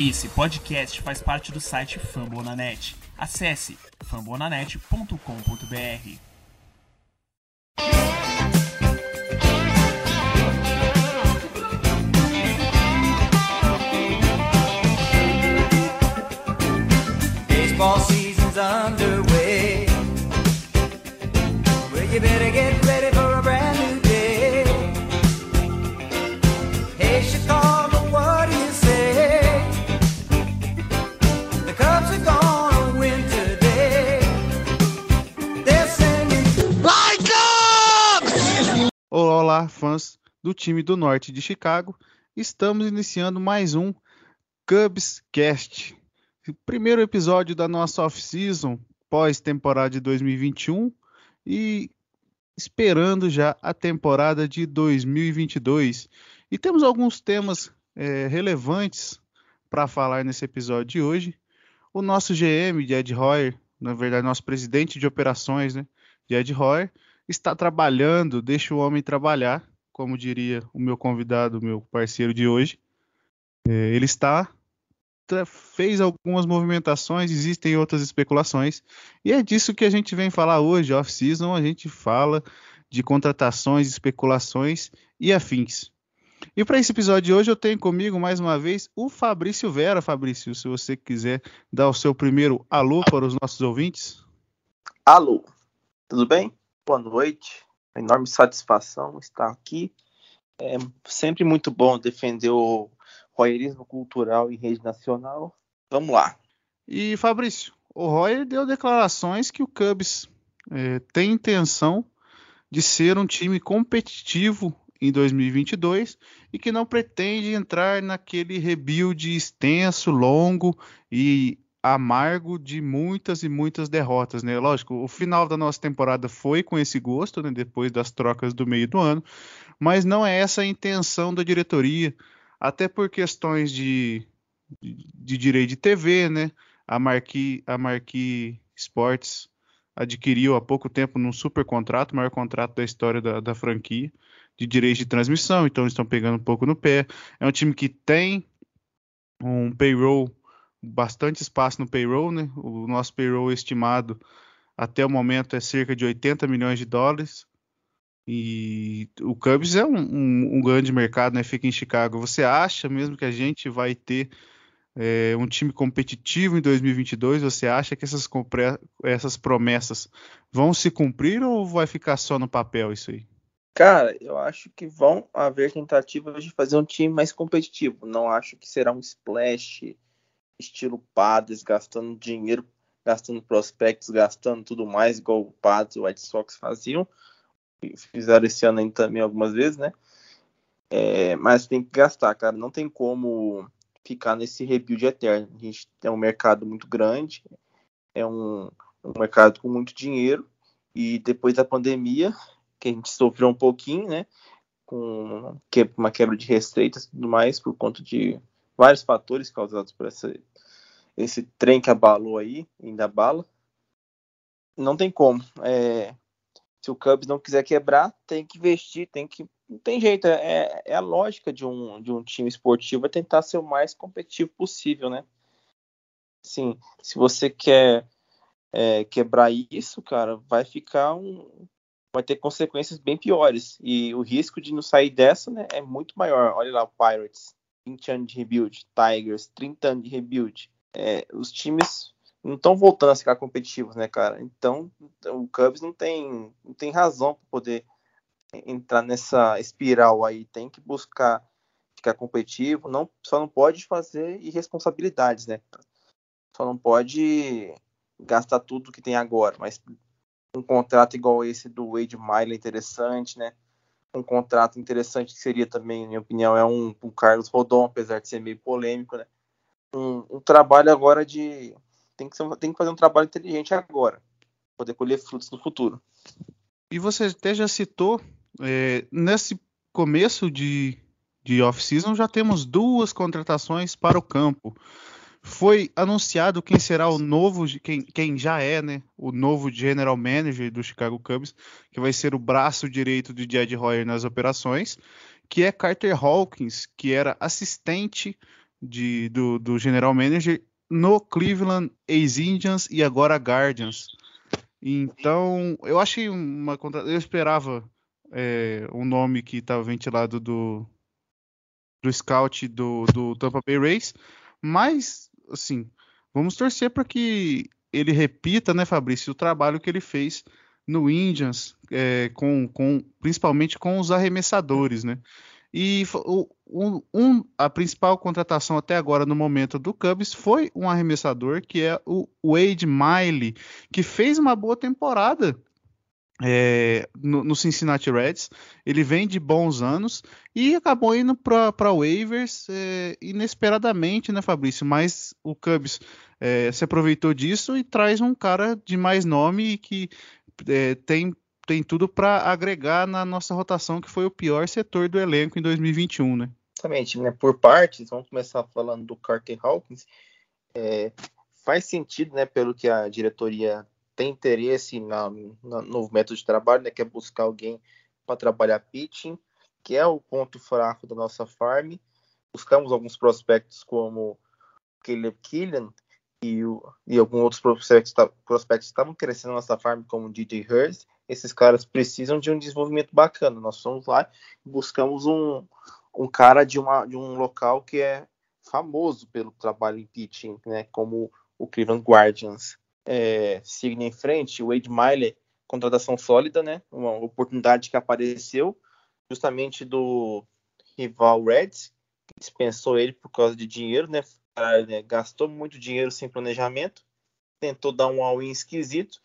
Esse podcast faz parte do site Fambonanet. Acesse fambonanet.com.br. Baseball season's underway. Well, you better get Olá, fãs do time do norte de Chicago. Estamos iniciando mais um Cubs Cast. Primeiro episódio da nossa off-season, pós-temporada de 2021 e esperando já a temporada de 2022. E temos alguns temas eh, relevantes para falar nesse episódio de hoje. O nosso GM, Ed Hoyer, na verdade, nosso presidente de operações, né, de Ed Hoyer, está trabalhando, deixa o homem trabalhar, como diria o meu convidado, meu parceiro de hoje. É, ele está fez algumas movimentações, existem outras especulações, e é disso que a gente vem falar hoje, off-season, a gente fala de contratações, especulações e afins. E para esse episódio de hoje eu tenho comigo mais uma vez o Fabrício Vera, Fabrício, se você quiser dar o seu primeiro alô para os nossos ouvintes. Alô, tudo bem? Boa noite. Uma enorme satisfação estar aqui. É sempre muito bom defender o royalismo cultural em rede nacional. Vamos lá. E Fabrício, o Royer deu declarações que o Cubs eh, tem intenção de ser um time competitivo em 2022 e que não pretende entrar naquele rebuild extenso, longo e amargo de muitas e muitas derrotas, né? Lógico, o final da nossa temporada foi com esse gosto, né? Depois das trocas do meio do ano, mas não é essa a intenção da diretoria, até por questões de, de, de direito de TV, né? A Marquee, a Marquee Sports adquiriu há pouco tempo num super contrato, maior contrato da história da, da franquia, de direitos de transmissão, então estão pegando um pouco no pé. É um time que tem um payroll, bastante espaço no payroll, né? O nosso payroll estimado até o momento é cerca de 80 milhões de dólares. E o Cubs é um, um- um grande mercado, né? Fica em Chicago. Você acha mesmo que a gente vai ter é, um time competitivo em 2022? Você acha que essas, essas promessas vão se cumprir ou vai ficar só no papel isso aí? Cara, eu acho que vão haver tentativas de fazer um time mais competitivo. Não acho que será um splash estilo Padres, gastando dinheiro, gastando prospectos, gastando tudo mais, igual o Padres e o White Sox faziam. Fizeram esse ano ainda também algumas vezes, né? É, mas tem que gastar, cara. Não tem como ficar nesse rebuild eterno. A gente tem um mercado muito grande, é um, um mercado com muito dinheiro. E depois da pandemia, que a gente sofreu um pouquinho, né? Com uma quebra de receitas e tudo mais, por conta de vários fatores causados por essa, esse trem que abalou aí, ainda abala. Não tem como. É, se o Cubs não quiser quebrar, tem que investir, tem que. Não tem jeito. É, é a lógica de um, de um time esportivo é tentar ser o mais competitivo possível, né? Sim, se você quer é, quebrar isso, cara, vai ficar um. Vai ter consequências bem piores. E o risco de não sair dessa né, é muito maior. Olha lá o Pirates, 20 anos de rebuild. Tigers, 30 anos de rebuild. É, os times não estão voltando a ficar competitivos, né, cara? Então, o Cubs não tem, não tem razão para poder entrar nessa espiral aí. Tem que buscar ficar competitivo. Não, só não pode fazer irresponsabilidades, né? Só não pode gastar tudo que tem agora, mas um contrato igual esse do Wade Miley é interessante, né? Um contrato interessante que seria também, na minha opinião, é um, um Carlos Rodon, apesar de ser meio polêmico, né? Um, um trabalho agora de tem que, ser, tem que fazer um trabalho inteligente agora, poder colher frutos no futuro. E você até já citou, é, nesse começo de, de off-season já temos duas contratações para o campo. Foi anunciado quem será o novo, quem, quem já é, né, o novo general manager do Chicago Cubs, que vai ser o braço direito de Jed Hoyer nas operações, que é Carter Hawkins, que era assistente de, do, do general manager no Cleveland Ex-Indians e agora Guardians. Então, eu achei uma eu esperava é, um nome que estava ventilado do do scout do, do Tampa Bay Rays, mas assim, vamos torcer para que ele repita, né, Fabrício, o trabalho que ele fez no Indians, é, com, com, principalmente com os arremessadores, né? E o, um, a principal contratação até agora no momento do Cubs foi um arremessador que é o Wade Miley, que fez uma boa temporada é, no, no, Cincinnati Reds. Ele vem de bons anos e acabou indo para waivers é, inesperadamente, né, Fabrício? Mas o Cubs é, se aproveitou disso e traz um cara de mais nome e que é, tem tem tudo para agregar na nossa rotação, que foi o pior setor do elenco em 2021, né? Exatamente, né? Por partes, vamos começar falando do Carter Hawkins. É, faz sentido, né? Pelo que a diretoria tem interesse na, no novo método de trabalho, né? Que é buscar alguém para trabalhar pitching, que é o ponto fraco da nossa farm. Buscamos alguns prospectos como Caleb Killian e, o, e alguns outros prospectos, prospectos estavam crescendo na nossa farm, como DJ Hurst esses caras precisam de um desenvolvimento bacana. Nós fomos lá e buscamos um, um cara de, uma, de um local que é famoso pelo trabalho em pitching, né, como o Cleveland Guardians. É, em frente, o Wade Miley, contratação sólida, né, uma oportunidade que apareceu justamente do rival Reds, que dispensou ele por causa de dinheiro, né, né gastou muito dinheiro sem planejamento, tentou dar um all-in esquisito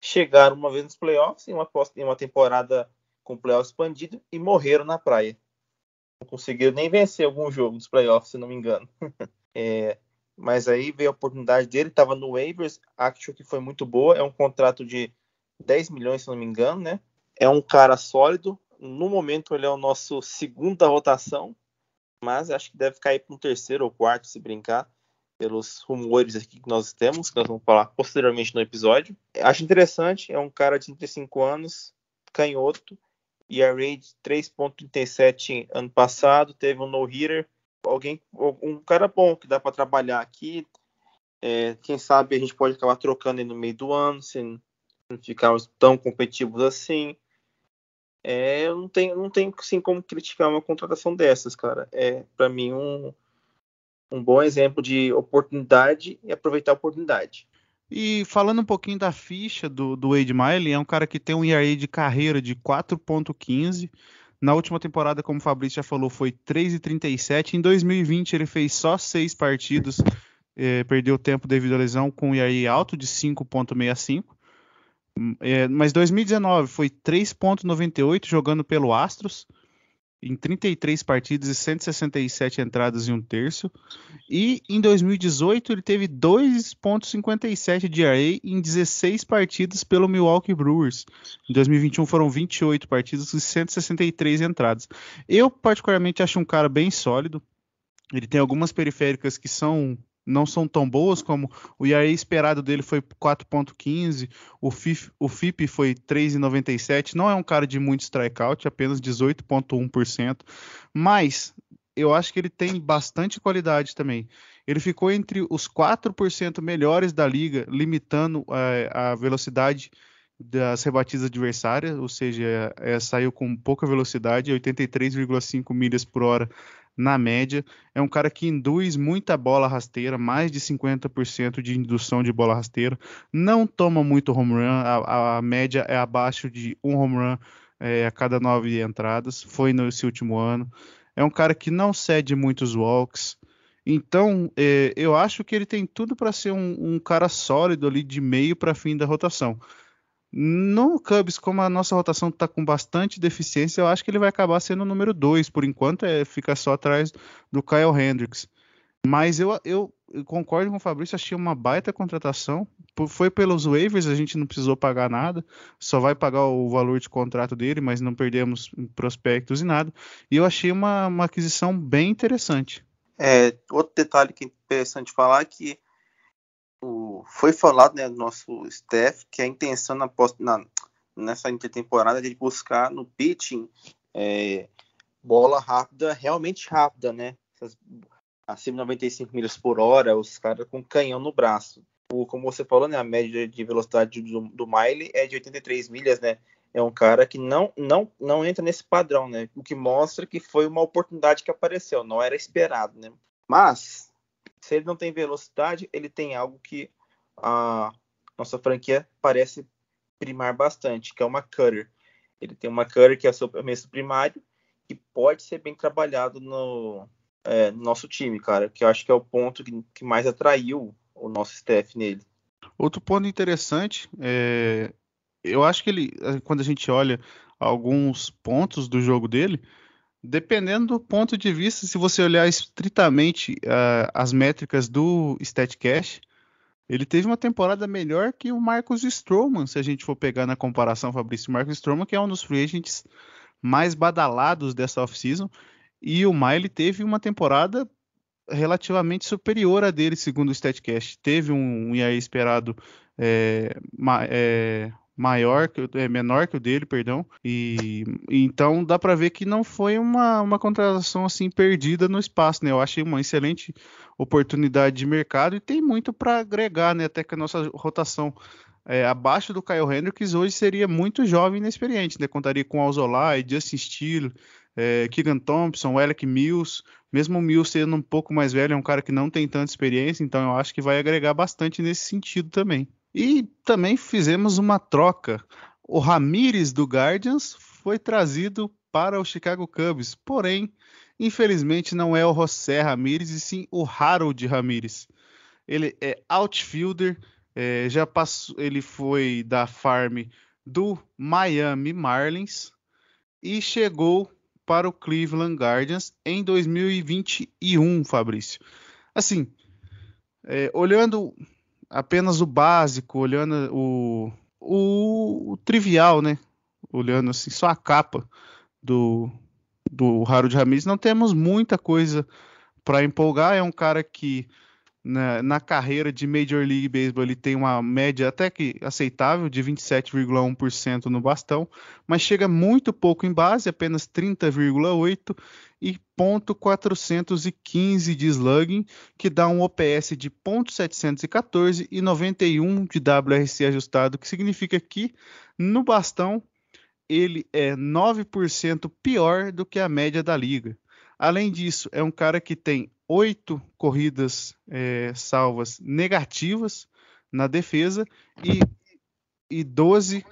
chegaram uma vez nos playoffs em uma, em uma temporada com playoffs expandido e morreram na praia. Não conseguiram nem vencer algum jogo dos playoffs, se não me engano. é, mas aí veio a oportunidade dele, estava no waivers, acho que foi muito boa, é um contrato de 10 milhões, se não me engano, né? É um cara sólido, no momento ele é o nosso segunda rotação, mas acho que deve cair para um terceiro ou quarto, se brincar pelos rumores aqui que nós temos, que nós vamos falar posteriormente no episódio. Acho interessante, é um cara de 35 anos, canhoto, e a rate 3.37 ano passado, teve um no-hitter, alguém, um cara bom que dá para trabalhar aqui. É, quem sabe a gente pode acabar trocando no meio do ano, se não ficarmos tão competitivos assim. É, eu não tenho, não tenho assim, como criticar uma contratação dessas, cara. É para mim um, um bom exemplo de oportunidade e aproveitar a oportunidade. E falando um pouquinho da ficha do, do Wade Miley, é um cara que tem um ERA de carreira de 4.15. Na última temporada, como o Fabrício já falou, foi 3,37. Em 2020 ele fez só seis partidas, eh, perdeu tempo devido à lesão, com ERA alto de 5.65. É, mas 2019 foi 3.98 jogando pelo Astros em 33 partidas e 167 entradas em um terço. E em 2018 ele teve 2.57 de ERA em 16 partidas pelo Milwaukee Brewers. Em 2021 foram 28 partidas e 163 entradas. Eu particularmente acho um cara bem sólido. Ele tem algumas periféricas que são não são tão boas como o ERA esperado dele foi 4.15, o FIP, o FIP foi 3,97, não é um cara de muito strikeout, apenas 18.1%, mas eu acho que ele tem bastante qualidade também. Ele ficou entre os 4% melhores da liga, limitando é, a velocidade das rebatidas adversárias, ou seja, é, saiu com pouca velocidade, 83,5 milhas por hora na média. É um cara que induz muita bola rasteira, mais de 50% de indução de bola rasteira. Não toma muito home run, a, a média é abaixo de um home run é, a cada nove entradas. Foi nesse último ano. É um cara que não cede muitos walks. Então, é, eu acho que ele tem tudo para ser um, um cara sólido ali de meio para fim da rotação. No Cubs, como a nossa rotação está com bastante deficiência, eu acho que ele vai acabar sendo o número 2, por enquanto é, fica só atrás do Kyle Hendricks. Mas eu, eu, concordo com o Fabrício, achei uma baita contratação. Foi pelos waivers, a gente não precisou pagar nada, só vai pagar o valor de contrato dele, mas não perdemos prospectos e nada. E eu achei uma, uma aquisição bem interessante. É, outro detalhe que é interessante falar é que o, foi falado né, no nosso staff que a intenção na, na, nessa intertemporada é de buscar no pitching é, bola rápida, realmente rápida, né? Essas acima de 95 milhas por hora, os caras com canhão no braço. O, como você falou, né, a média de velocidade do, do Miley é de 83 milhas, né? É um cara que não, não, não entra nesse padrão, né? O que mostra que foi uma oportunidade que apareceu, não era esperado, né? Mas, se ele não tem velocidade, ele tem algo que a nossa franquia parece primar bastante, que é uma cutter. Ele tem uma cutter que é o seu arremesso primário, que pode ser bem trabalhado no, é, no nosso time, cara, que eu acho que é o ponto que, que mais atraiu o nosso staff nele. Outro ponto interessante, é, eu acho que ele, quando a gente olha alguns pontos do jogo dele, dependendo do ponto de vista, se você olhar estritamente uh, as métricas do StatCash, ele teve uma temporada melhor que o Marcos Stroman, se a gente for pegar na comparação, Fabrício. Marcos Stroman, que é um dos free agents mais badalados dessa off-season, e o Miley teve uma temporada relativamente superior a dele, segundo o StatCast. Teve um, um IAE esperado é, é, maior, que, é, menor que o dele, perdão. E então dá para ver que não foi uma, uma contratação assim perdida no espaço, né? Eu achei uma excelente oportunidade de mercado e tem muito para agregar, né? Até que a nossa rotação é, abaixo do Kyle Hendricks hoje seria muito jovem e inexperiente, né? Contaria com Alzolay, Justin Steele, é, Keegan Thompson, Alec Mills, mesmo o Mills sendo um pouco mais velho, é um cara que não tem tanta experiência, então eu acho que vai agregar bastante nesse sentido também. E também fizemos uma troca. O Ramires do Guardians foi trazido para o Chicago Cubs, porém, infelizmente não é o José Ramires e sim o Harold Ramires. Ele é outfielder, é, já passou, ele foi da farm do Miami Marlins e chegou para o Cleveland Guardians em 2021, Fabrício. Assim, é, olhando apenas o básico, olhando o, o, o, trivial, né? Olhando assim, só a capa do, do Harold Ramirez, não temos muita coisa para empolgar. É um cara que na, na, carreira de Major League Baseball ele tem uma média até que aceitável de 27,1% no bastão, mas chega muito pouco em base, apenas 30,8 e ponto .415 de slugging, que dá um OPS de ponto .714 e 91 de WRC ajustado, que significa que no bastão ele é 9% pior do que a média da liga. Além disso, é um cara que tem oito corridas é, salvas negativas na defesa e, e 12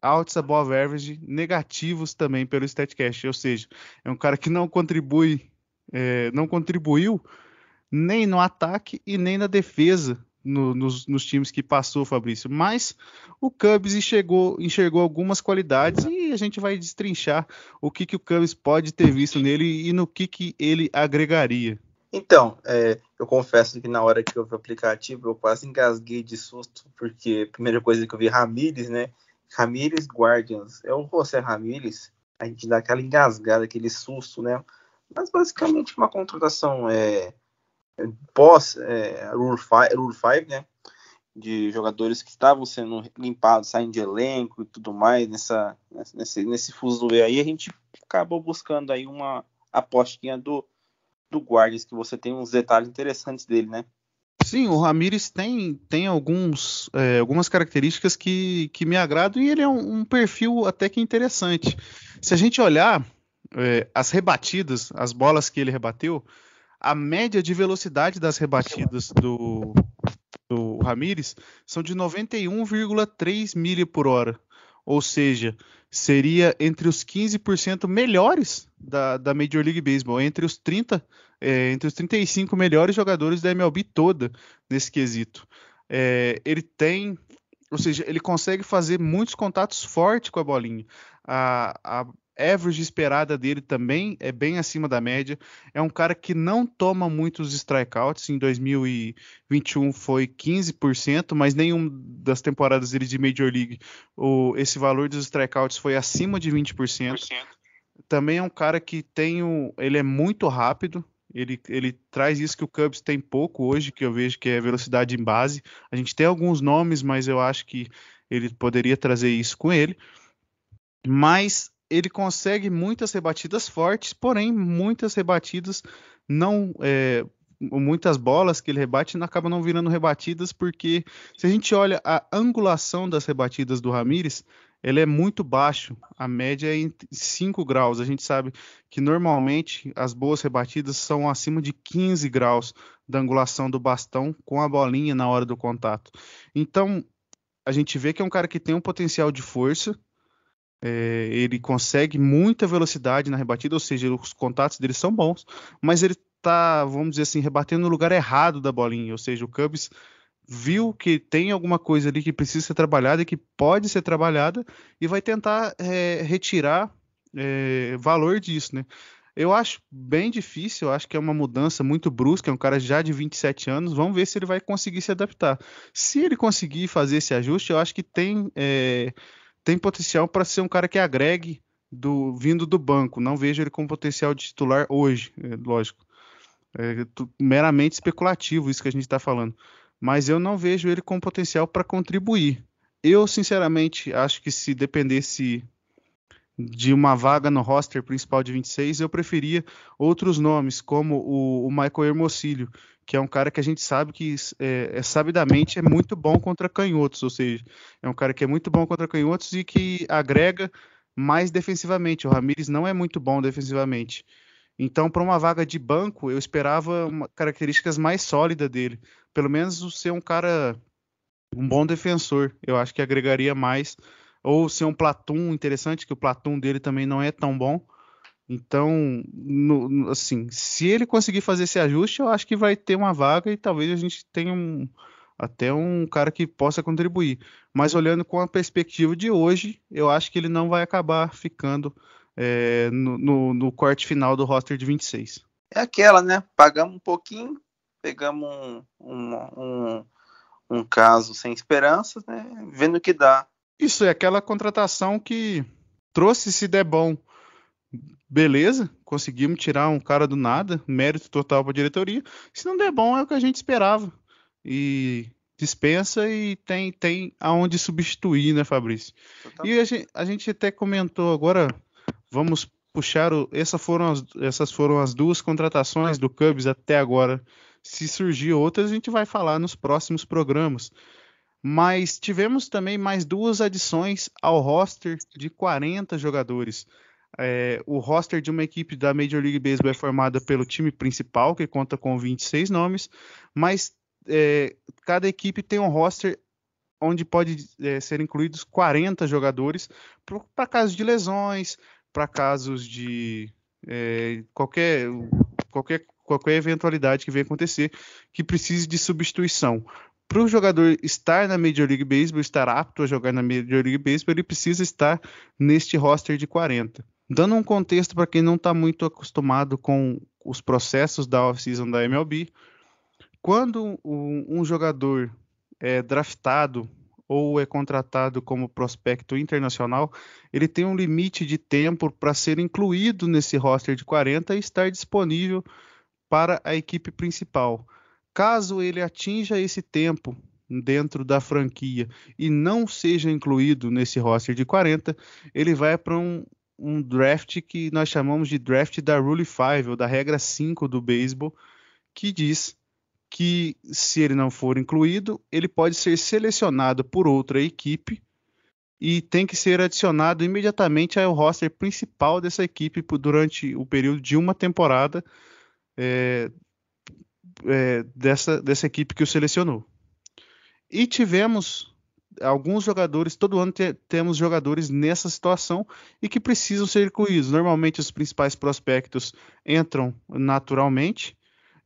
outs above average negativos também pelo StatCast, ou seja, é um cara que não contribui, é, não contribuiu nem no ataque e nem na defesa no, nos, nos, times que passou, Fabrício. Mas o Cubs enxergou, enxergou algumas qualidades e a gente vai destrinchar o que, que o Cubs pode ter visto nele e no que, que ele agregaria. Então, é, eu confesso que na hora que eu vi o aplicativo eu quase engasguei de susto, porque a primeira coisa que eu vi Ramires, né? Ramires Guardians. É o José Ramires. A gente dá aquela engasgada, aquele susto, né? Mas basicamente uma contratação é, pós é, Rule 5, né? De jogadores que estavam sendo limpados, saindo de elenco e tudo mais, nessa, nesse, nesse fuso aí, a gente acabou buscando aí uma apostinha do do Guardians, que você tem uns detalhes interessantes dele, né? Sim, o Ramires tem, tem alguns, é, algumas características que, que me agradam e ele é um, um perfil até que interessante. Se a gente olhar é, as rebatidas, as bolas que ele rebateu, a média de velocidade das rebatidas do, do Ramires são de 91,3 milha por hora. Ou seja, seria entre os 15% melhores da, da Major League Baseball, entre os 30, é, entre os 35 melhores jogadores da MLB toda nesse quesito. É, ele tem, ou seja, ele consegue fazer muitos contatos fortes com a bolinha. A, a average esperada dele também é bem acima da média. É um cara que não toma muitos strikeouts. Em 2021 foi 15%, mas nenhum das temporadas dele de Major League o, esse valor dos strikeouts foi acima de 20%. 20%. Também é um cara que tem o, ele é muito rápido. Ele, ele traz isso que o Cubs tem pouco hoje, que eu vejo que é velocidade em base. A gente tem alguns nomes, mas eu acho que ele poderia trazer isso com ele. Mas ele consegue muitas rebatidas fortes, porém muitas rebatidas não é, muitas bolas que ele rebate acabam não virando rebatidas, porque se a gente olha a angulação das rebatidas do Ramires, ele é muito baixo, a média é em 5 graus. A gente sabe que normalmente as boas rebatidas são acima de 15 graus da angulação do bastão com a bolinha na hora do contato. Então, a gente vê que é um cara que tem um potencial de força, é, ele consegue muita velocidade na rebatida, ou seja, os contatos dele são bons, mas ele tá, vamos dizer assim, rebatendo no lugar errado da bolinha, ou seja, o Cubs viu que tem alguma coisa ali que precisa ser trabalhada e que pode ser trabalhada e vai tentar é, retirar é, valor disso, né? Eu acho bem difícil, eu acho que é uma mudança muito brusca, é um cara já de 27 anos, vamos ver se ele vai conseguir se adaptar. Se ele conseguir fazer esse ajuste, eu acho que tem, é, tem potencial para ser um cara que agregue do vindo do banco. Não vejo ele com potencial de titular hoje, é, lógico. É meramente especulativo isso que a gente está falando. Mas eu não vejo ele com potencial para contribuir. Eu, sinceramente, acho que se dependesse de uma vaga no roster principal de 26, eu preferia outros nomes, como o, o Michael Hermosilho, que é um cara que a gente sabe que é, é, sabidamente é muito bom contra canhotos, ou seja, é um cara que é muito bom contra canhotos e que agrega mais defensivamente. O Ramires não é muito bom defensivamente. Então, para uma vaga de banco, eu esperava uma, características mais sólidas dele. Pelo menos ser um cara, um bom defensor. Eu acho que agregaria mais. Ou ser um Platum interessante, que o Platum dele também não é tão bom. Então, no, assim, se ele conseguir fazer esse ajuste, eu acho que vai ter uma vaga e talvez a gente tenha um, até um cara que possa contribuir. Mas olhando com a perspectiva de hoje, eu acho que ele não vai acabar ficando é, no, no, no, corte final do roster de 26. É aquela, né? Pagamos um pouquinho, pegamos um, um, um, um caso sem esperanças, né? Vendo o que dá. Isso é aquela contratação que trouxe se der bom. Beleza, conseguimos tirar um cara do nada, mérito total para a diretoria. Se não der bom, é o que a gente esperava. E dispensa e tem, tem aonde substituir, né, Fabrício? E a gente, a gente até comentou agora Vamos puxar o. Essa foram as, essas foram as duas contratações do Cubs até agora. Se surgir outras, a gente vai falar nos próximos programas. Mas tivemos também mais duas adições ao roster de 40 jogadores. É, o roster de uma equipe da Major League Baseball é formada pelo time principal, que conta com 26 nomes, mas é, cada equipe tem um roster onde pode é, ser incluídos 40 jogadores para casos de lesões, para casos de é, qualquer, qualquer, qualquer eventualidade que venha acontecer que precise de substituição. Para o jogador estar na Major League Baseball, estar apto a jogar na Major League Baseball, ele precisa estar neste roster de 40. Dando um contexto para quem não está muito acostumado com os processos da off-season da MLB, quando um, um jogador é draftado ou é contratado como prospecto internacional, ele tem um limite de tempo para ser incluído nesse roster de 40 e estar disponível para a equipe principal. Caso ele atinja esse tempo dentro da franquia e não seja incluído nesse roster de 40, ele vai para um, um draft que nós chamamos de draft da Rule 5, ou da regra 5 do beisebol, que diz que, se ele não for incluído, ele pode ser selecionado por outra equipe e tem que ser adicionado imediatamente ao roster principal dessa equipe durante o período de uma temporada é, é, dessa, dessa equipe que o selecionou. E tivemos alguns jogadores, todo ano te, temos jogadores nessa situação e que precisam ser incluídos. Normalmente os principais prospectos entram naturalmente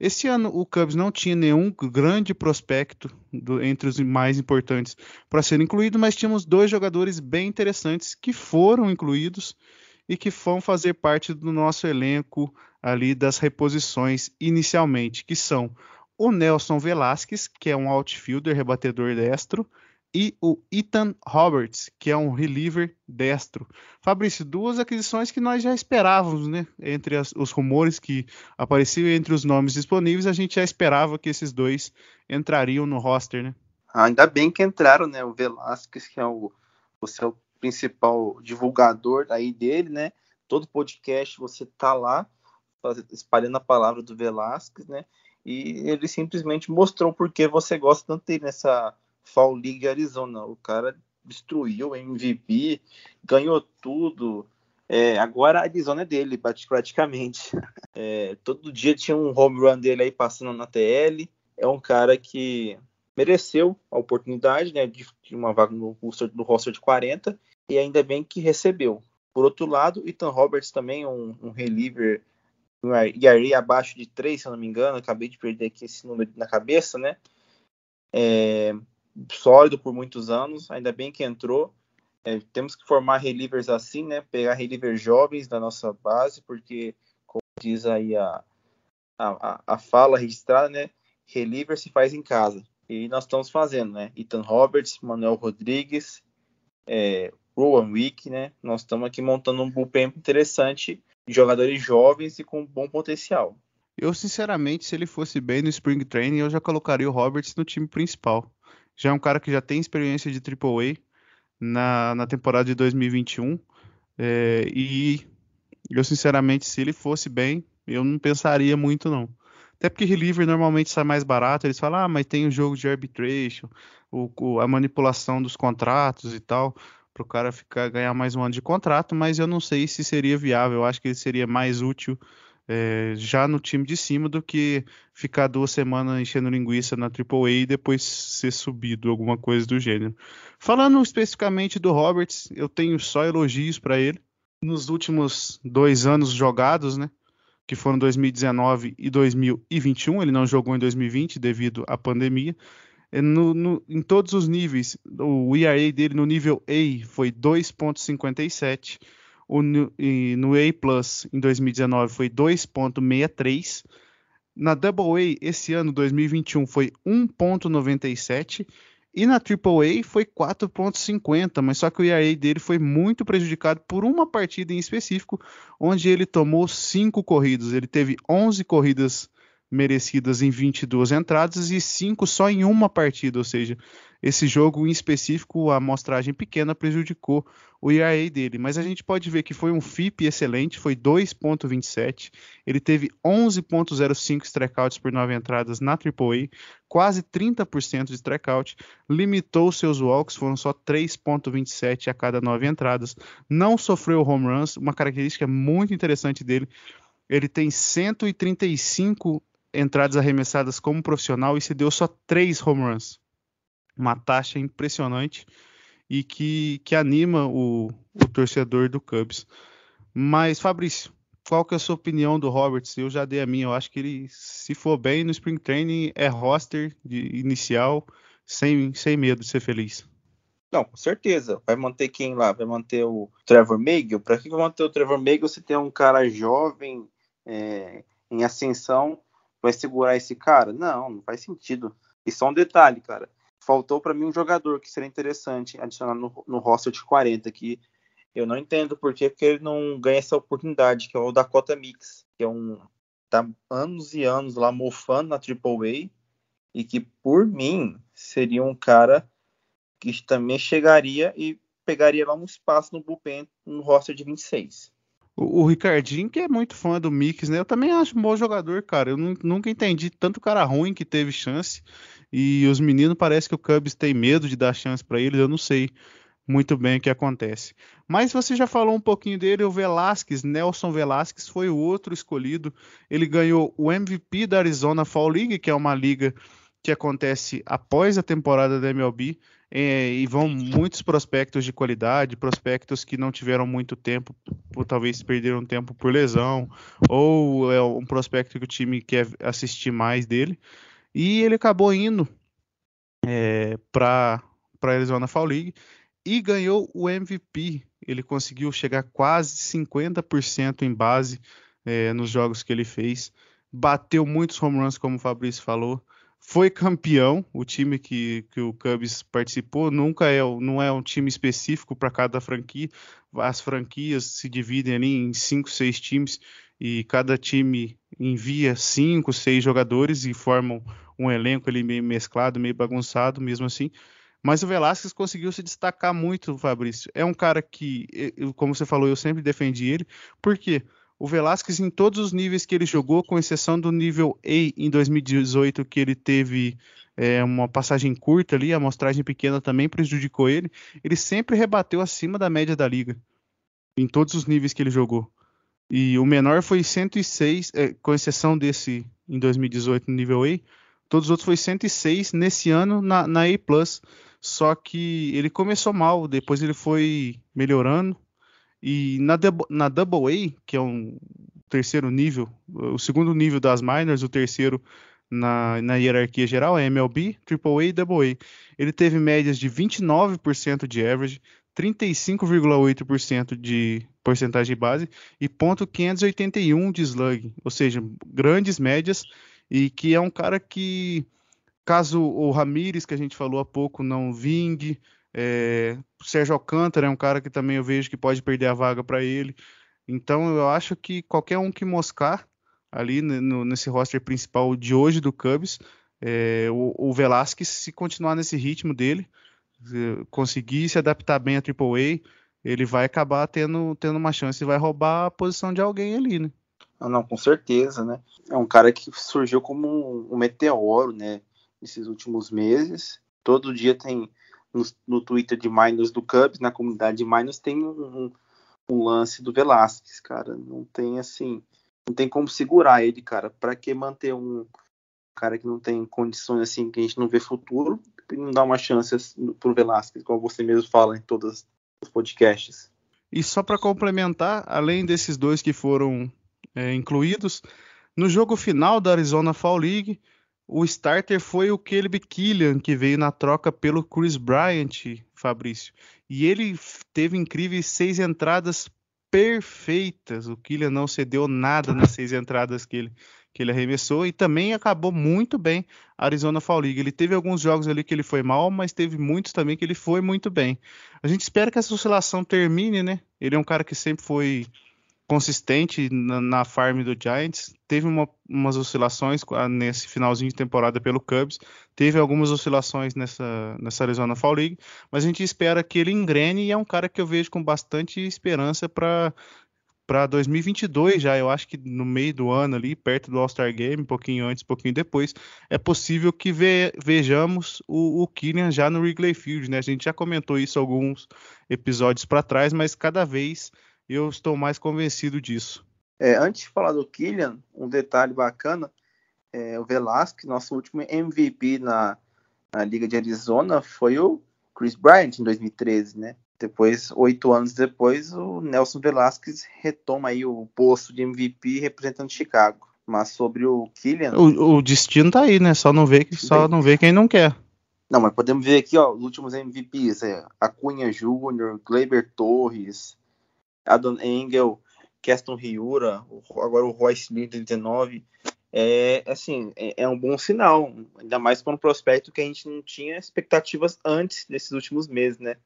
esse ano o Cubs não tinha nenhum grande prospecto do, entre os mais importantes para ser incluído, mas tínhamos dois jogadores bem interessantes que foram incluídos e que vão fazer parte do nosso elenco ali das reposições inicialmente, que são o Nelson Velasquez, que é um outfielder rebatedor destro, e o Ethan Roberts, que é um reliever destro. Fabrício, duas aquisições que nós já esperávamos, né? Entre as, os rumores que apareciam entre os nomes disponíveis, a gente já esperava que esses dois entrariam no roster, né? Ainda bem que entraram, né? O Velasquez, que é o, você é o principal divulgador aí dele, né? Todo podcast você tá lá espalhando a palavra do Velasquez, né? E ele simplesmente mostrou por que você gosta tanto dele nessa Fall League Arizona. O cara destruiu o MVP, ganhou tudo. É, agora a Arizona é dele, prati- praticamente. É, todo dia tinha um home run dele aí passando na TL. É um cara que mereceu a oportunidade né, de, de uma vaga no roster, no roster de 40 e ainda bem que recebeu. Por outro lado, Ethan Roberts também, um, um reliever um ERA abaixo de 3, se eu não me engano. Acabei de perder aqui esse número na cabeça, né? É, sólido por muitos anos, ainda bem que entrou. É, temos que formar relievers assim, né? Pegar relievers jovens da nossa base, porque, como diz aí a, a, a fala registrada, né? Reliever se faz em casa. E nós estamos fazendo, né? Ethan Roberts, Manuel Rodrigues, é, Rowan Wick, né? Nós estamos aqui montando um bullpen interessante jogadores jovens e com bom potencial. Eu, sinceramente, se ele fosse bem no Spring Training, eu já colocaria o Roberts no time principal. Já é um cara que já tem experiência de AAA na, na temporada de 2021. É, e eu, sinceramente, se ele fosse bem, eu não pensaria muito, não. Até porque reliever normalmente sai mais barato. Eles falam, ah, mas tem o jogo de arbitration, o- a manipulação dos contratos e tal, para o cara ficar ganhar mais um ano de contrato. Mas eu não sei se seria viável. Eu acho que ele seria mais útil é, já no time de cima do que ficar duas semanas enchendo linguiça na AAA e depois ser subido, alguma coisa do gênero. Falando especificamente do Roberts, eu tenho só elogios para ele. Nos últimos dois anos jogados, né? Que foram 2019 e 2021, ele não jogou em 2020 devido à pandemia. É, no- no- em todos os níveis, o ERA dele no nível A foi 2,57 o no, e no A Plus em 2019 foi 2.63. Na Double A esse ano 2021 foi 1.97 e na Triple A foi 4.50, mas só que o ERA dele foi muito prejudicado por uma partida em específico, onde ele tomou cinco corridas. Ele teve 11 corridas merecidas em 22 entradas e 5 só em uma partida, ou seja, esse jogo em específico, a amostragem pequena prejudicou o ERA dele, mas a gente pode ver que foi um FIP excelente, foi 2.27, ele teve 11.05 strikeouts por 9 entradas na AAA, quase 30% de strikeout, limitou seus walks, foram só 3.27 a cada 9 entradas, não sofreu home runs, uma característica muito interessante dele, ele tem 135 entradas arremessadas como profissional e se deu só 3 home runs. Uma taxa impressionante e que, que anima o, o torcedor do Cubs. Mas, Fabrício, qual que é a sua opinião do Roberts? Eu já dei a minha. Eu acho que ele, se for bem no Spring Training, é roster de inicial, sem, sem medo de ser feliz. Não, com certeza. Vai manter quem lá? Vai manter o Trevor Megill? Para que vai manter o Trevor Megill se tem um cara jovem é, em ascensão? Vai segurar esse cara? Não, não faz sentido. E só um detalhe, cara. Faltou para mim um jogador que seria interessante adicionar no, no roster de 40 que eu não entendo por que que ele não ganha essa oportunidade, que é o Dakota Mix, que é um tá anos e anos lá mofando na AAA e que por mim seria um cara que também chegaria e pegaria lá um espaço no bullpen no roster de 26. O, Ricardinho, que é muito fã do Mix, né? Eu também acho um bom jogador, cara. Eu nu- nunca entendi tanto cara ruim que teve chance. E os meninos parece que o Cubs tem medo de dar chance para eles. Eu não sei muito bem o que acontece. Mas você já falou um pouquinho dele, o Velasquez, Nelson Velasquez foi o outro escolhido. Ele ganhou o MVP da Arizona Fall League, que é uma liga que acontece após a temporada da MLB. É, e vão muitos prospectos de qualidade, prospectos que não tiveram muito tempo, ou talvez perderam tempo por lesão, ou é um prospecto que o time quer assistir mais dele. E ele acabou indo é, para a Arizona Fall League e ganhou o MVP. Ele conseguiu chegar quase 50% em base é, nos jogos que ele fez. Bateu muitos home runs, como o Fabrício falou foi campeão. O time que, que o Cubs participou nunca é, não é um time específico para cada franquia. As franquias se dividem ali em cinco, seis times e cada time envia cinco, seis jogadores e formam um elenco ali meio mesclado, meio bagunçado, mesmo assim. Mas o Velasquez conseguiu se destacar muito, Fabrício. É um cara que, como você falou, eu sempre defendi ele. Por quê? O Velasquez, em todos os níveis que ele jogou, com exceção do nível A em 2018, que ele teve é, uma passagem curta ali, a amostragem pequena também prejudicou ele, ele sempre rebateu acima da média da liga, em todos os níveis que ele jogou. E o menor foi 106, é, com exceção desse em 2018 no nível A, todos os outros foi 106 nesse ano na, na A+. Só que ele começou mal, depois ele foi melhorando. E na, na Double A, que é um terceiro nível, o segundo nível das minors, o terceiro na, na hierarquia geral é MLB, AAA e Double A. Ele teve médias de 29% de average, 35,8% de porcentagem base e ponto .581 de slug, ou seja, grandes médias e que é um cara que caso o Ramires que a gente falou há pouco não vingue, é, Sérgio Alcântara é um cara que também eu vejo que pode perder a vaga para ele. Então eu acho que qualquer um que moscar ali no, nesse roster principal de hoje do Cubs, é, o, o Velasquez, se continuar nesse ritmo dele, conseguir se adaptar bem a AAA, ele vai acabar tendo, tendo uma chance e vai roubar a posição de alguém ali, né? Não, não, com certeza, né? É um cara que surgiu como um, um meteoro, né? Nesses últimos meses. Todo dia tem no, no Twitter de Miners do Cubs, na comunidade de Miners, tem um, um lance do Velasquez, cara. Não tem assim, não tem como segurar ele, cara. Para que manter um cara que não tem condições assim, que a gente não vê futuro, e não dar uma chance pro Velasquez, como você mesmo fala em todos os podcasts. E só para complementar, além desses dois que foram é, incluídos, no jogo final da Arizona Fall League, o starter foi o Caleb Killian, que veio na troca pelo Chris Bryant, Fabrício. E ele teve incríveis seis entradas perfeitas. O Killian não cedeu nada nas seis entradas que ele, que ele arremessou e também acabou muito bem a Arizona Fall League. Ele teve alguns jogos ali que ele foi mal, mas teve muitos também que ele foi muito bem. A gente espera que essa oscilação termine, né? Ele é um cara que sempre foi consistente na, na farm do Giants. Teve uma, umas oscilações nesse finalzinho de temporada pelo Cubs. Teve algumas oscilações nessa, nessa Arizona Fall League, mas a gente espera que ele engrene e é um cara que eu vejo com bastante esperança para para 2022 já, eu acho que no meio do ano ali, perto do All-Star Game, um pouquinho antes, um pouquinho depois, é possível que ve vejamos o, o Killian já no Wrigley Field, né? A gente já comentou isso alguns episódios para trás, mas cada vez eu estou mais convencido disso. É, antes de falar do Killian, um detalhe bacana, é, o Velasquez, nosso último MVP na, na Liga de Arizona, foi o Chris Bryant em 2013, né? Depois, oito anos depois, o Nelson Velasquez retoma aí o posto de MVP representando Chicago. Mas sobre o Killian. O, o destino tá aí, né? Só não vê, só não vê quem não quer. Não, mas podemos ver aqui, ó, os últimos MVPs: é Acunha Jr., Gleyber Torres, Adam Engel, Keston Riura, agora o Royce Lee 39. É assim, é, é, um bom sinal, ainda mais para um prospecto que a gente não tinha expectativas antes desses últimos meses, né?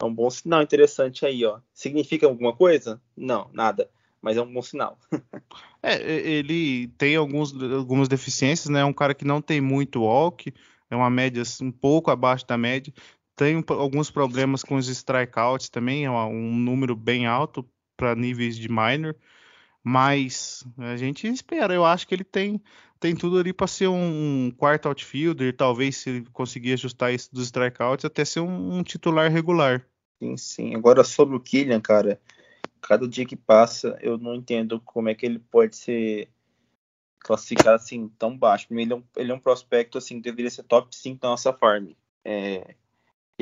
É um bom sinal interessante aí, ó. Significa alguma coisa? Não, nada. Mas é um bom sinal. é, ele tem alguns, algumas deficiências, né? É um cara que não tem muito walk, é uma média um pouco abaixo da média. Tem alguns problemas com os strikeouts também, é um número bem alto para níveis de minor. Mas a gente espera, eu acho que ele tem, tem tudo ali para ser um, quarto outfielder, talvez se conseguir ajustar isso dos strikeouts, até ser um, um titular regular. Sim, sim. Agora sobre o Killian, cara, cada dia que passa eu não entendo como é que ele pode ser classificado assim tão baixo. Ele é um, ele é um prospecto assim, deveria ser top 5 da nossa farm. É,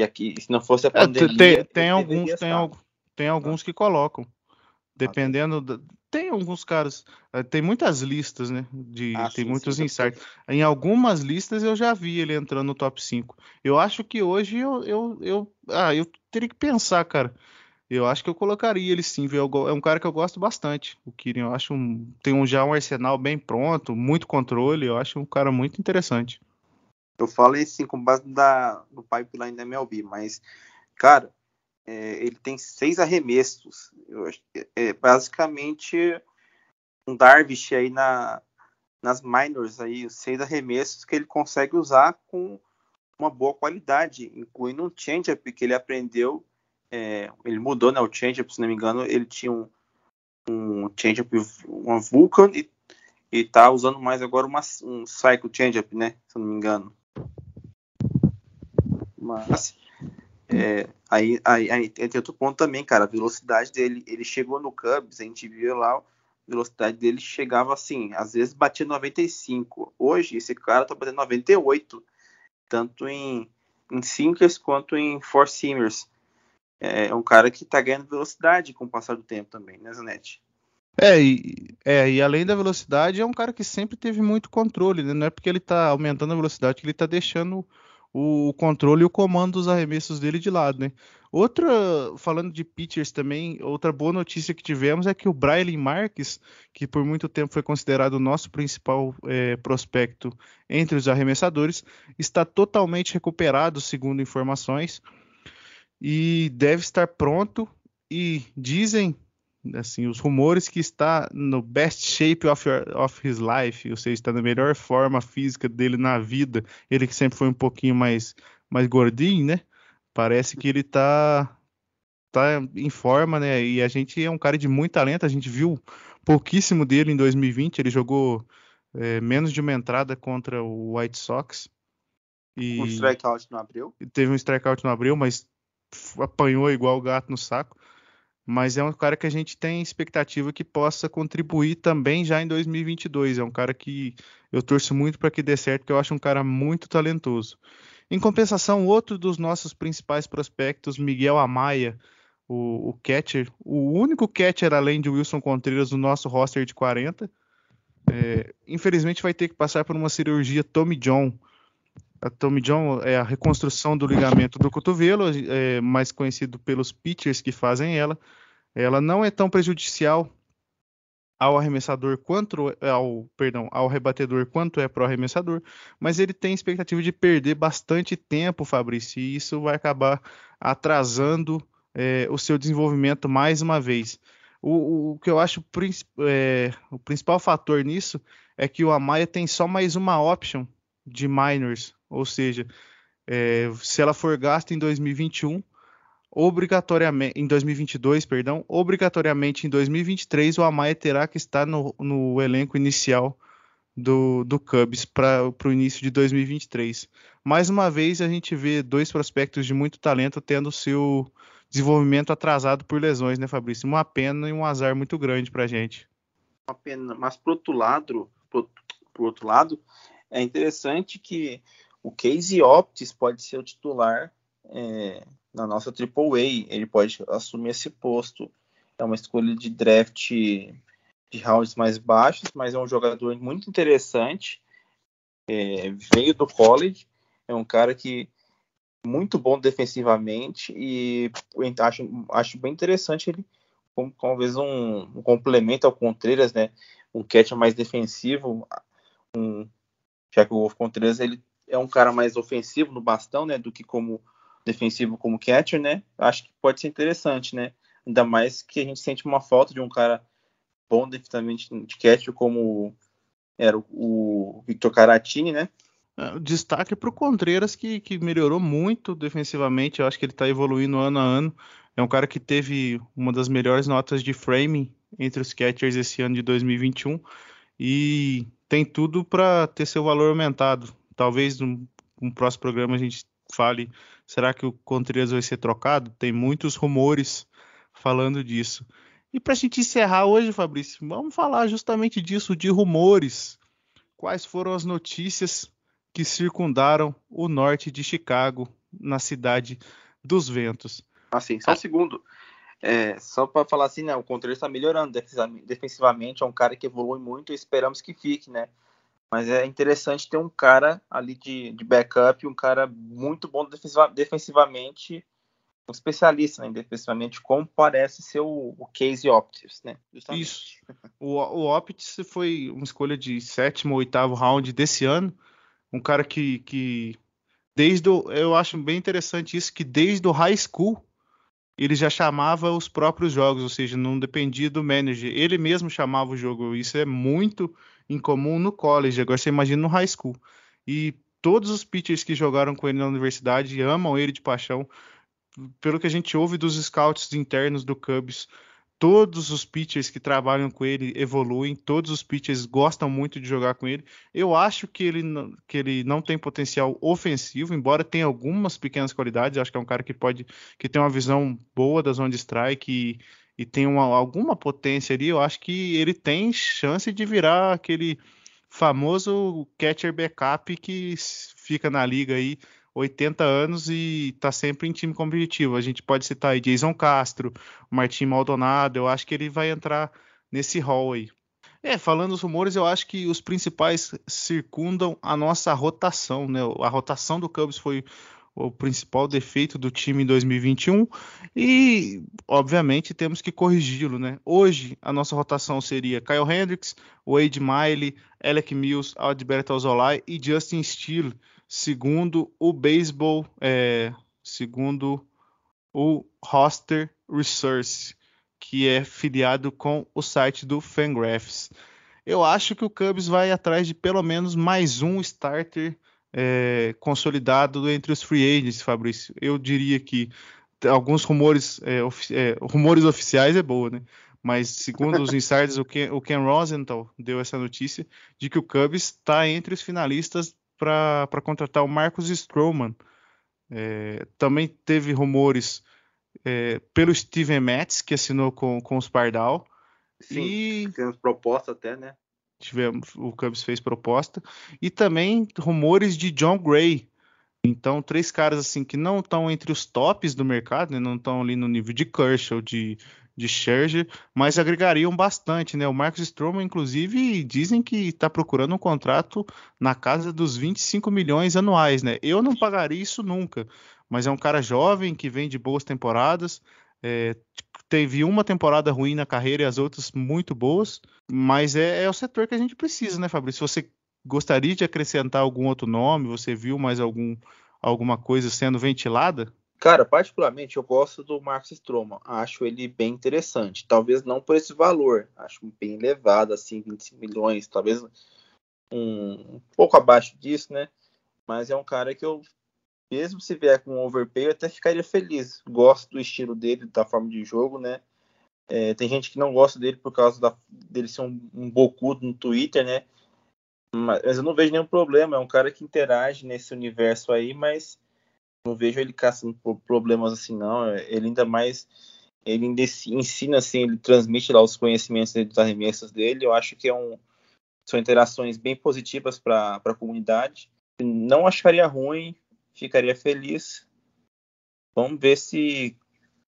e aqui, se não fosse a é, pandemia. tem, tem alguns, tem, tem, alguns que colocam. Dependendo. Da, tem alguns caras. Eh, tem muitas listas, né? De, ah, tem sim, muitos sim, insights. Em algumas listas eu já vi ele entrando no top 5. Eu acho que hoje eu, eu, eu. Ah, eu teria que pensar, cara. Eu acho que eu colocaria ele sim. Viu? É um cara que eu gosto bastante. O Kirin. Eu acho um, tem um, já um arsenal bem pronto, muito controle. Eu acho um cara muito interessante. Eu falei sim com base da, no pipeline da MLB, mas, cara, é, ele tem seis arremessos. É, é, basicamente um Darvish aí na, nas minors aí, seis arremessos que ele consegue usar com uma boa qualidade, incluindo um change-up que ele aprendeu. É, ele mudou né, o change-up, se não me engano, ele tinha um, um changeup, uma Vulcan e, e tá usando mais agora uma, um Cycle changeup, né? Se eu não me engano. Mas é, aí, aí, aí tem outro ponto também, cara. A velocidade dele, ele chegou no Cubs, a gente viu lá, a velocidade dele chegava assim, às vezes batia 95. Hoje, esse cara tá batendo 98, tanto em, em sinkers quanto em four seamers. É um cara que tá ganhando velocidade com o passar do tempo também, né, Zanetti? É e, é, e além da velocidade, é um cara que sempre teve muito controle, né? Não é porque ele tá aumentando a velocidade que ele tá deixando o controle e o comando dos arremessos dele de lado, né? Outra, falando de pitchers também, outra boa notícia que tivemos é que o Briley Marques, que por muito tempo foi considerado o nosso principal é, prospecto entre os arremessadores, está totalmente recuperado, segundo informações, e deve estar pronto. E dizem assim, os rumores que está no best shape of, your, of his life, ou seja, está na melhor forma física dele na vida. Ele que sempre foi um pouquinho mais, mais gordinho, né? Parece que ele tá, tá em forma, né? E a gente é um cara de muito talento. A gente viu pouquíssimo dele em 2020. Ele jogou é, menos de uma entrada contra o White Sox. E um strikeout no abril. Teve um strikeout no abril, mas apanhou igual o gato no saco mas é um cara que a gente tem expectativa que possa contribuir também já em 2022. É um cara que eu torço muito para que dê certo, porque eu acho um cara muito talentoso. Em compensação, outro dos nossos principais prospectos, Miguel Amaya, o, o catcher, o único catcher além de Wilson Contreras no nosso roster de 40, é, infelizmente vai ter que passar por uma cirurgia Tommy John. A Tommy John é a reconstrução do ligamento do cotovelo, é, mais conhecido pelos pitchers que fazem ela ela não é tão prejudicial ao arremessador quanto ao, perdão, ao rebatedor quanto é para o arremessador, mas ele tem expectativa de perder bastante tempo, Fabrício, e isso vai acabar atrasando é, o seu desenvolvimento mais uma vez. O, o que eu acho é, o principal fator nisso é que o Amaya tem só mais uma option de minors, ou seja, é, se ela for gasta em 2021, obrigatoriamente em 2022, perdão, obrigatoriamente em 2023 o Amaya terá que estar no, no elenco inicial do, do Cubs para o início de 2023. Mais uma vez a gente vê dois prospectos de muito talento tendo seu desenvolvimento atrasado por lesões, né, Fabrício? Uma pena e um azar muito grande para a gente. Uma pena, mas por outro lado, por, por outro lado, é interessante que o Casey Optis pode ser o titular é, na nossa Triple A, ele pode assumir esse posto. É uma escolha de draft de rounds mais baixos, mas é um jogador muito interessante. É, veio do college, é um cara que muito bom defensivamente e acho, acho bem interessante ele como talvez um, um, complemento ao Contreras, né? Um catcher mais defensivo, um, já que o Wolf Contreras ele é um cara mais ofensivo no bastão, né? Do que como defensivo como catcher, né? Acho que pode ser interessante, né? Ainda mais que a gente sente uma falta de um cara bom defensivamente de catcher como era o Victor Caratini, né? É, destaque para o Contreras, que, que melhorou muito defensivamente. Eu acho que ele está evoluindo ano a ano. É um cara que teve uma das melhores notas de framing entre os catchers esse ano de 2021 e tem tudo para ter seu valor aumentado. Talvez no, no próximo programa a gente fale, será que o Contreras vai ser trocado? Tem muitos rumores falando disso. E para a gente encerrar hoje, Fabrício, vamos falar justamente disso, de rumores. Quais foram as notícias que circundaram o norte de Chicago, na cidade dos ventos? Assim, só um segundo. É, só para falar assim, né, o Contreras está melhorando defensivamente, é um cara que evolui muito e esperamos que fique, né? Mas é interessante ter um cara ali de, de backup, um cara muito bom defensivamente, um especialista né, defensivamente, como parece ser o, o Casey Optis, né? Justamente. Isso. O, o foi uma escolha de sétimo ou oitavo round desse ano. Um cara que, que desde o, eu acho bem interessante isso, que desde o high school ele já chamava os próprios jogos, ou seja, não dependia do manager. Ele mesmo chamava o jogo. Isso é muito incomum no college. Agora você imagina no high school. E todos os pitchers que jogaram com ele na universidade amam ele de paixão. Pelo que a gente ouve dos scouts internos do Cubs, todos os pitchers que trabalham com ele evoluem, todos os pitchers gostam muito de jogar com ele. Eu acho que ele, que ele não tem potencial ofensivo, embora tenha algumas pequenas qualidades. Eu acho que é um cara que pode, que tem uma visão boa da zona de strike e, tem uma, alguma potência ali. Eu acho que ele tem chance de virar aquele famoso catcher backup que fica na liga aí 80 anos e tá sempre em time competitivo. A gente pode citar aí Jason Castro, Martim Maldonado, eu acho que ele vai entrar nesse hall aí. É, falando os rumores, eu acho que os principais circundam a nossa rotação, né? A rotação do Cubs foi o principal defeito do time em 2021 e, obviamente, temos que corrigi-lo, né? Hoje a nossa rotação seria Kyle Hendricks, Wade Miley, Alec Mills, Alberto Alzolay e Justin Steele segundo o Baseball, é, segundo o Roster Resource, que é filiado com o site do Fangraphs. Eu acho que o Cubs vai atrás de pelo menos mais um starter é, consolidado entre os free agents, Fabrício. Eu diria que alguns rumores, é, ofi é, rumores oficiais é boa, né? Mas segundo os insiders, o Ken, o Ken Rosenthal deu essa notícia de que o Cubs está entre os finalistas para contratar o Marcos Stroman. É, também teve rumores é, pelo Steven Metz, que assinou com, com os Pardal. Sim, e... tivemos proposta até, né? Tivemos, o Cubs fez proposta. E também rumores de John Gray. Então, três caras assim que não estão entre os tops do mercado, né? não estão ali no nível de Kershaw, de, de Scherzer, mas agregariam bastante, né? O Marcos Stroman, inclusive, dizem que está procurando um contrato na casa dos 25 milhões anuais, né? Eu não pagaria isso nunca, mas é um cara jovem que vem de boas temporadas, é, teve uma temporada ruim na carreira e as outras muito boas, mas é, é o setor que a gente precisa, né, Fabrício? Você gostaria de acrescentar algum outro nome? Você viu mais algum, alguma coisa sendo ventilada? Cara, particularmente eu gosto do Marcos Stroman. Acho ele bem interessante. Talvez não por esse valor. Acho bem elevado, assim, 25 milhões. Talvez um, um pouco abaixo disso, né? Mas é um cara que eu, mesmo se vier com overpay, eu até ficaria feliz. Gosto do estilo dele, da forma de jogo, né? É, tem gente que não gosta dele por causa da, dele ser um, um bocudo no Twitter, né? Mas, mas eu não vejo nenhum problema. É um cara que interage nesse universo aí, mas não vejo ele caçando problemas assim, não. Ele ainda mais. Ele ensina, assim, ele transmite lá os conhecimentos dos arremessos dele. Eu acho que é um, são interações bem positivas para a comunidade. Não acharia ruim, ficaria feliz. Vamos ver se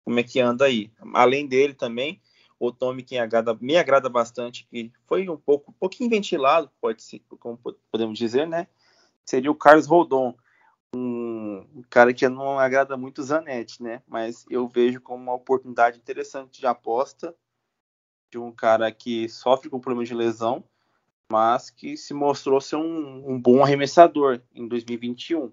como é que anda aí. Além dele também, o Tommy que agrada, me agrada bastante, que foi um pouco um pouquinho ventilado, pode ser, como podemos dizer, né? Seria o Carlos Rodon um cara que não agrada muito o Zanetti, né? Mas eu vejo como uma oportunidade interessante de aposta de um cara que sofre com problema de lesão, mas que se mostrou ser um, um bom arremessador em 2021,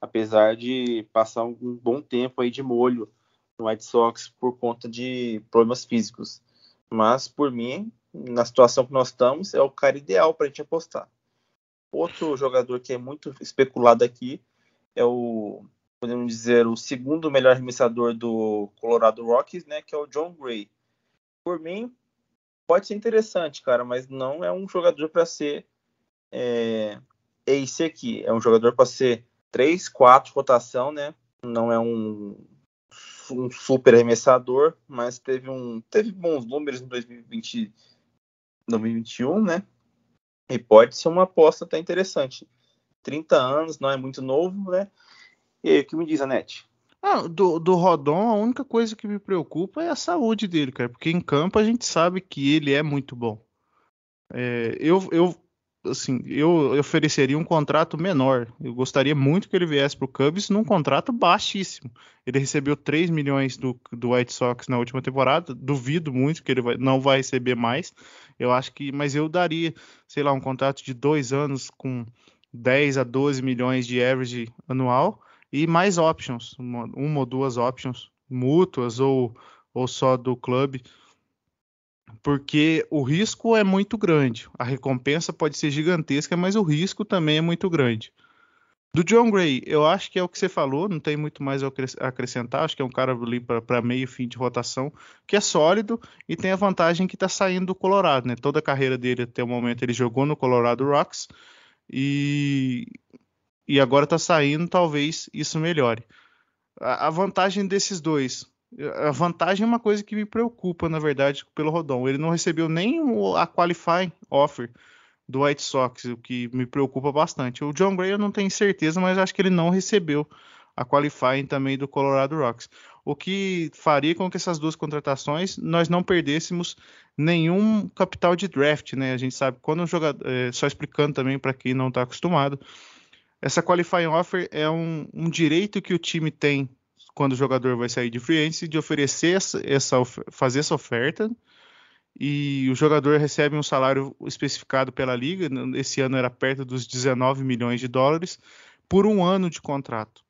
apesar de passar um bom tempo aí de molho no White Sox por conta de problemas físicos. Mas por mim, na situação que nós estamos, é o cara ideal para a gente apostar. Outro jogador que é muito especulado aqui é o, podemos dizer, o segundo melhor arremessador do Colorado Rockies, né, que é o John Gray. Por mim, pode ser interessante, cara, mas não é um jogador para ser é, esse aqui. É um jogador para ser 3, 4 rotação, né? Não é um, um super arremessador, mas teve, um, teve bons números em 2020, 2021, né? E pode ser uma aposta até interessante. 30 anos, não é muito novo, né? E aí, o que me diz, Anete? Ah, do, do Rodon, a única coisa que me preocupa é a saúde dele, cara, porque em campo a gente sabe que ele é muito bom. É, eu, eu, assim, eu ofereceria um contrato menor. Eu gostaria muito que ele viesse para o Cubs num contrato baixíssimo. Ele recebeu 3 milhões do, do White Sox na última temporada. Duvido muito que ele vai, não vai receber mais. Eu acho que, mas eu daria, sei lá, um contrato de dois anos com 10 a 12 milhões de average anual e mais options, uma, uma ou duas options mútuas ou, ou só do clube, porque o risco é muito grande. A recompensa pode ser gigantesca, mas o risco também é muito grande. Do John Gray, eu acho que é o que você falou, não tem muito mais a acrescentar. Acho que é um cara ali para meio fim de rotação, que é sólido e tem a vantagem que está saindo do Colorado, né? Toda a carreira dele até o momento ele jogou no Colorado Rocks e, e agora está saindo, talvez isso melhore. A, a, vantagem desses dois, a vantagem é uma coisa que me preocupa, na verdade, pelo Rodon. Ele não recebeu nem a qualifying offer do White Sox, o que me preocupa bastante. O John Gray eu não tenho certeza, mas acho que ele não recebeu a qualifying também do Colorado Rocks. O que faria com que essas duas contratações nós não perdêssemos nenhum capital de draft, né? A gente sabe quando um jogador, é, só explicando também para quem não está acostumado, essa qualifying offer é um, um, direito que o time tem quando o jogador vai sair de free agency de oferecer essa, essa fazer essa oferta e o jogador recebe um salário especificado pela liga, esse ano era perto dos 19 milhões de dólares, por um ano de contrato.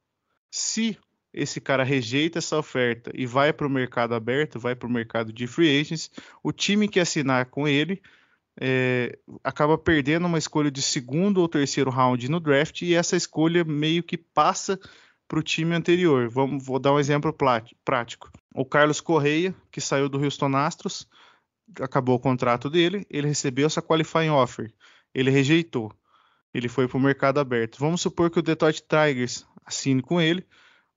Se esse cara rejeita essa oferta e vai para o mercado aberto, vai para o mercado de free agents, o time que assinar com ele é, acaba perdendo uma escolha de segundo ou terceiro round no draft e essa escolha meio que passa para o time anterior. Vamos, vou dar um exemplo prático. O Carlos Correia, que saiu do Houston Astros, acabou o contrato dele, ele recebeu essa qualifying offer, ele rejeitou, ele foi para o mercado aberto. Vamos supor que o Detroit Tigers assine com ele,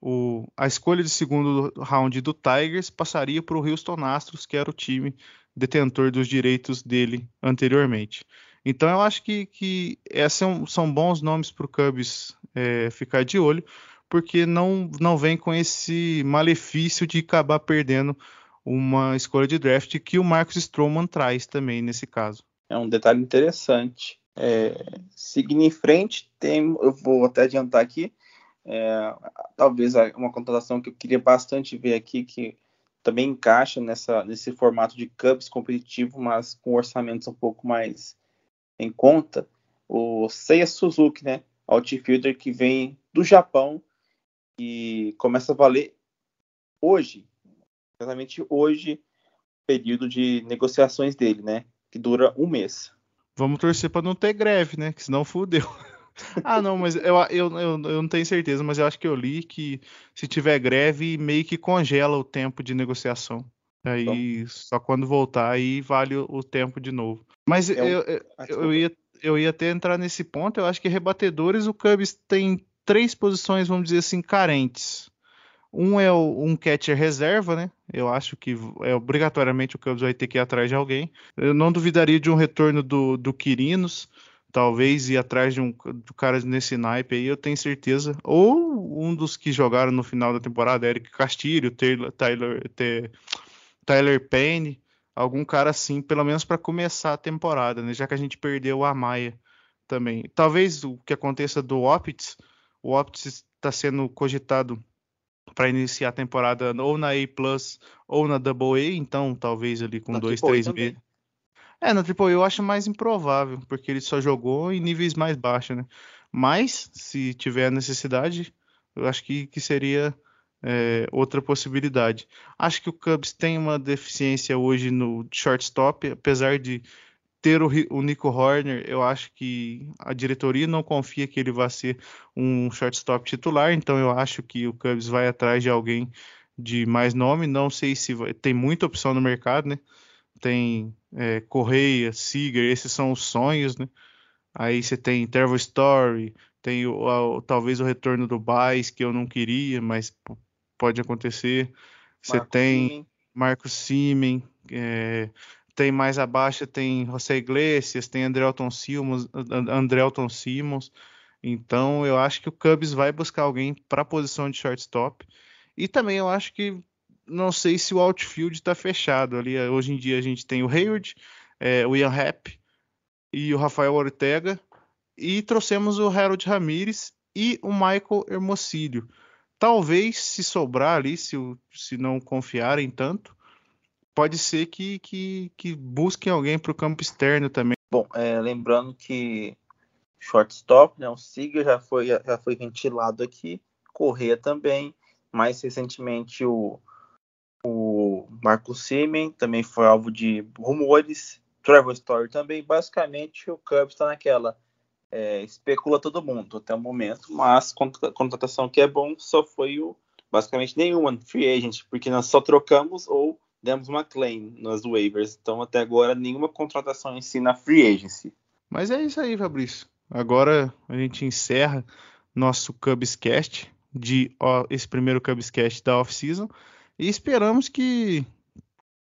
o, a escolha de segundo round do Tigers passaria para o Houston Astros, que era o time detentor dos direitos dele anteriormente. Então eu acho que, que esses são, são bons nomes para o Cubs é, ficar de olho, porque não, não vem com esse malefício de acabar perdendo uma escolha de draft que o Marcos Stroman traz também nesse caso. É um detalhe interessante. É, seguindo em frente, tem, eu vou até adiantar aqui, é, talvez uma contratação que eu queria bastante ver aqui, que também encaixa nessa, nesse formato de Cubs competitivo, mas com orçamentos um pouco mais em conta, o Seiya Suzuki, né? Outfielder que vem do Japão e começa a valer hoje, exatamente hoje, período de negociações dele, né? Que dura um mês. Vamos torcer para não ter greve, né? Que senão fudeu. ah, não, mas eu, eu, eu, eu, não tenho certeza, mas eu acho que eu li que se tiver greve, meio que congela o tempo de negociação. Aí só quando voltar aí vale o, tempo de novo. Mas é eu, eu, eu, ia, eu ia até entrar nesse ponto. Eu acho que rebatedores o Cubs tem três posições, vamos dizer assim, carentes. Um é o, um catcher reserva, né? Eu acho que é obrigatoriamente o Cubs vai ter que ir atrás de alguém. Eu não duvidaria de um retorno do, do Quirinos, talvez ir atrás de um de cara nesse naipe aí, eu tenho certeza. Ou um dos que jogaram no final da temporada, Eric Castilho, Taylor, Tyler, Tyler Payne, algum cara assim, pelo menos para começar a temporada, né? Já que a gente perdeu a Maia também. Talvez o que aconteça do Opitz, o Opitz está sendo cogitado para iniciar a temporada ou na A Plus ou na Double A, então talvez ali com na dois, três meses. É, na Triple A eu acho mais improvável, porque ele só jogou em níveis mais baixos, né? Mas, se tiver necessidade, eu acho que, que seria é, outra possibilidade. Acho que o Cubs tem uma deficiência hoje no shortstop, apesar de ter o, o, Nico Horner, eu acho que a diretoria não confia que ele vá ser um shortstop titular, então eu acho que o Cubs vai atrás de alguém de mais nome. Não sei se vai, tem muita opção no mercado, né? Tem é, Correia, Seager, esses são os sonhos, né? Aí você tem Trevor Story, tem o, o, talvez o retorno do Baez, que eu não queria, mas pode acontecer. Você tem Marcos Simen, é, tem mais abaixo, tem José Iglesias, tem Andrelton Simmons, Andrelton. Então eu acho que o Cubs vai buscar alguém para a posição de shortstop. E também eu acho que não sei se o outfield está fechado ali. Hoje em dia a gente tem o Hayward, é, o Ian Happ e o Rafael Ortega. E trouxemos o Harold Ramirez e o Michael Hermosillo. Talvez, se sobrar ali, se, se não confiarem tanto, pode ser que, que, que busquem alguém para o campo externo também. Bom, é, lembrando que shortstop, né, o Siga já foi, já foi ventilado aqui, Correia também, mais recentemente o, o Marco Simen também foi alvo de rumores, Trevor Story também, basicamente o Cubs está naquela, é, especula todo mundo até o momento, mas a contratação que é bom só foi o basicamente nenhuma free agent, porque nós só trocamos ou demos uma claim nas waivers. Então até agora nenhuma contratação em si na free agency. Mas é isso aí, Fabrício. Agora a gente encerra nosso Cubs Cast de ó, esse primeiro Cubs Cast da off-season e esperamos que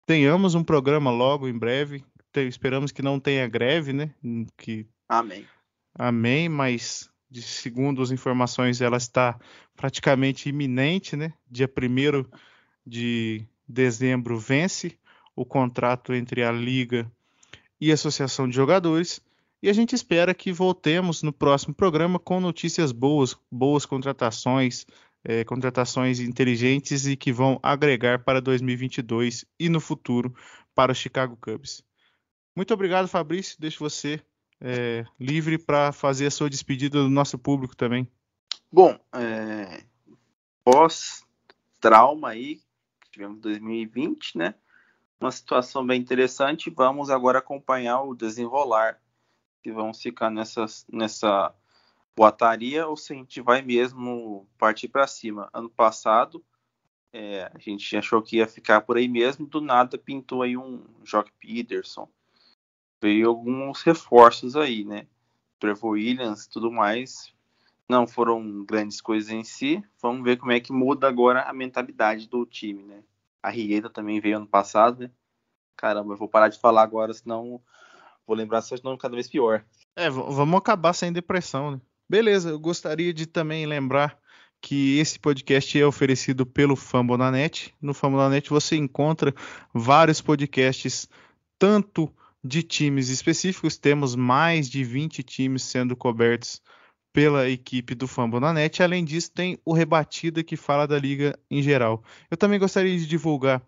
tenhamos um programa logo em breve. Esperamos que não tenha greve, né? Que Amém. Amém, mas de, segundo as informações ela está praticamente iminente, né? Dia 1 de dezembro vence o contrato entre a liga e a associação de jogadores e a gente espera que voltemos no próximo programa com notícias boas, boas contratações, é, contratações inteligentes e que vão agregar para 2022 e no futuro para o Chicago Cubs. Muito obrigado, Fabrício. Deixo você é, livre para fazer a sua despedida do nosso público também. Bom, é, pós-trauma aí, tivemos em 2020, né? Uma situação bem interessante. Vamos agora acompanhar o desenrolar que vão ficar nessa, nessa boataria ou se a gente vai mesmo partir para cima. Ano passado, é, a gente achou que ia ficar por aí mesmo, do nada pintou aí um Jock Peterson. Veio alguns reforços aí, né? Trevor Williams tudo mais. Não foram grandes coisas em si. Vamos ver como é que muda agora a mentalidade do time, né? A Rieta também veio ano passado, né? Caramba, eu vou parar de falar agora, senão vou lembrar nome cada vez pior. É, vamos acabar sem depressão, né? Beleza, eu gostaria de também lembrar que esse podcast é oferecido pelo Fambonanet. No Fambonanet você encontra vários podcasts, tanto de times específicos, temos mais de 20 times sendo cobertos pela equipe do Fambonanet. Além disso, tem o Rebatida que fala da liga em geral. Eu também gostaria de divulgar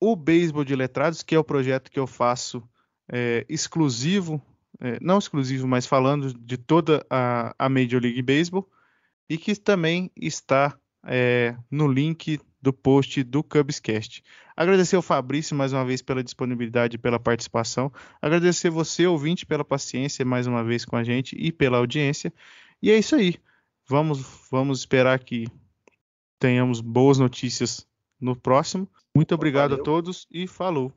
o Beisebol de Letrados, que é o projeto que eu faço é, exclusivo, é, não exclusivo, mas falando de toda a, a Major League Baseball, e que também está é, no link do post do Cubscast. Agradecer ao Fabrício mais uma vez pela disponibilidade e pela participação. Agradecer você, ouvinte, pela paciência mais uma vez com a gente e pela audiência. E é isso aí. Vamos, vamos esperar que tenhamos boas notícias no próximo. Muito obrigado Valeu. a todos e falou.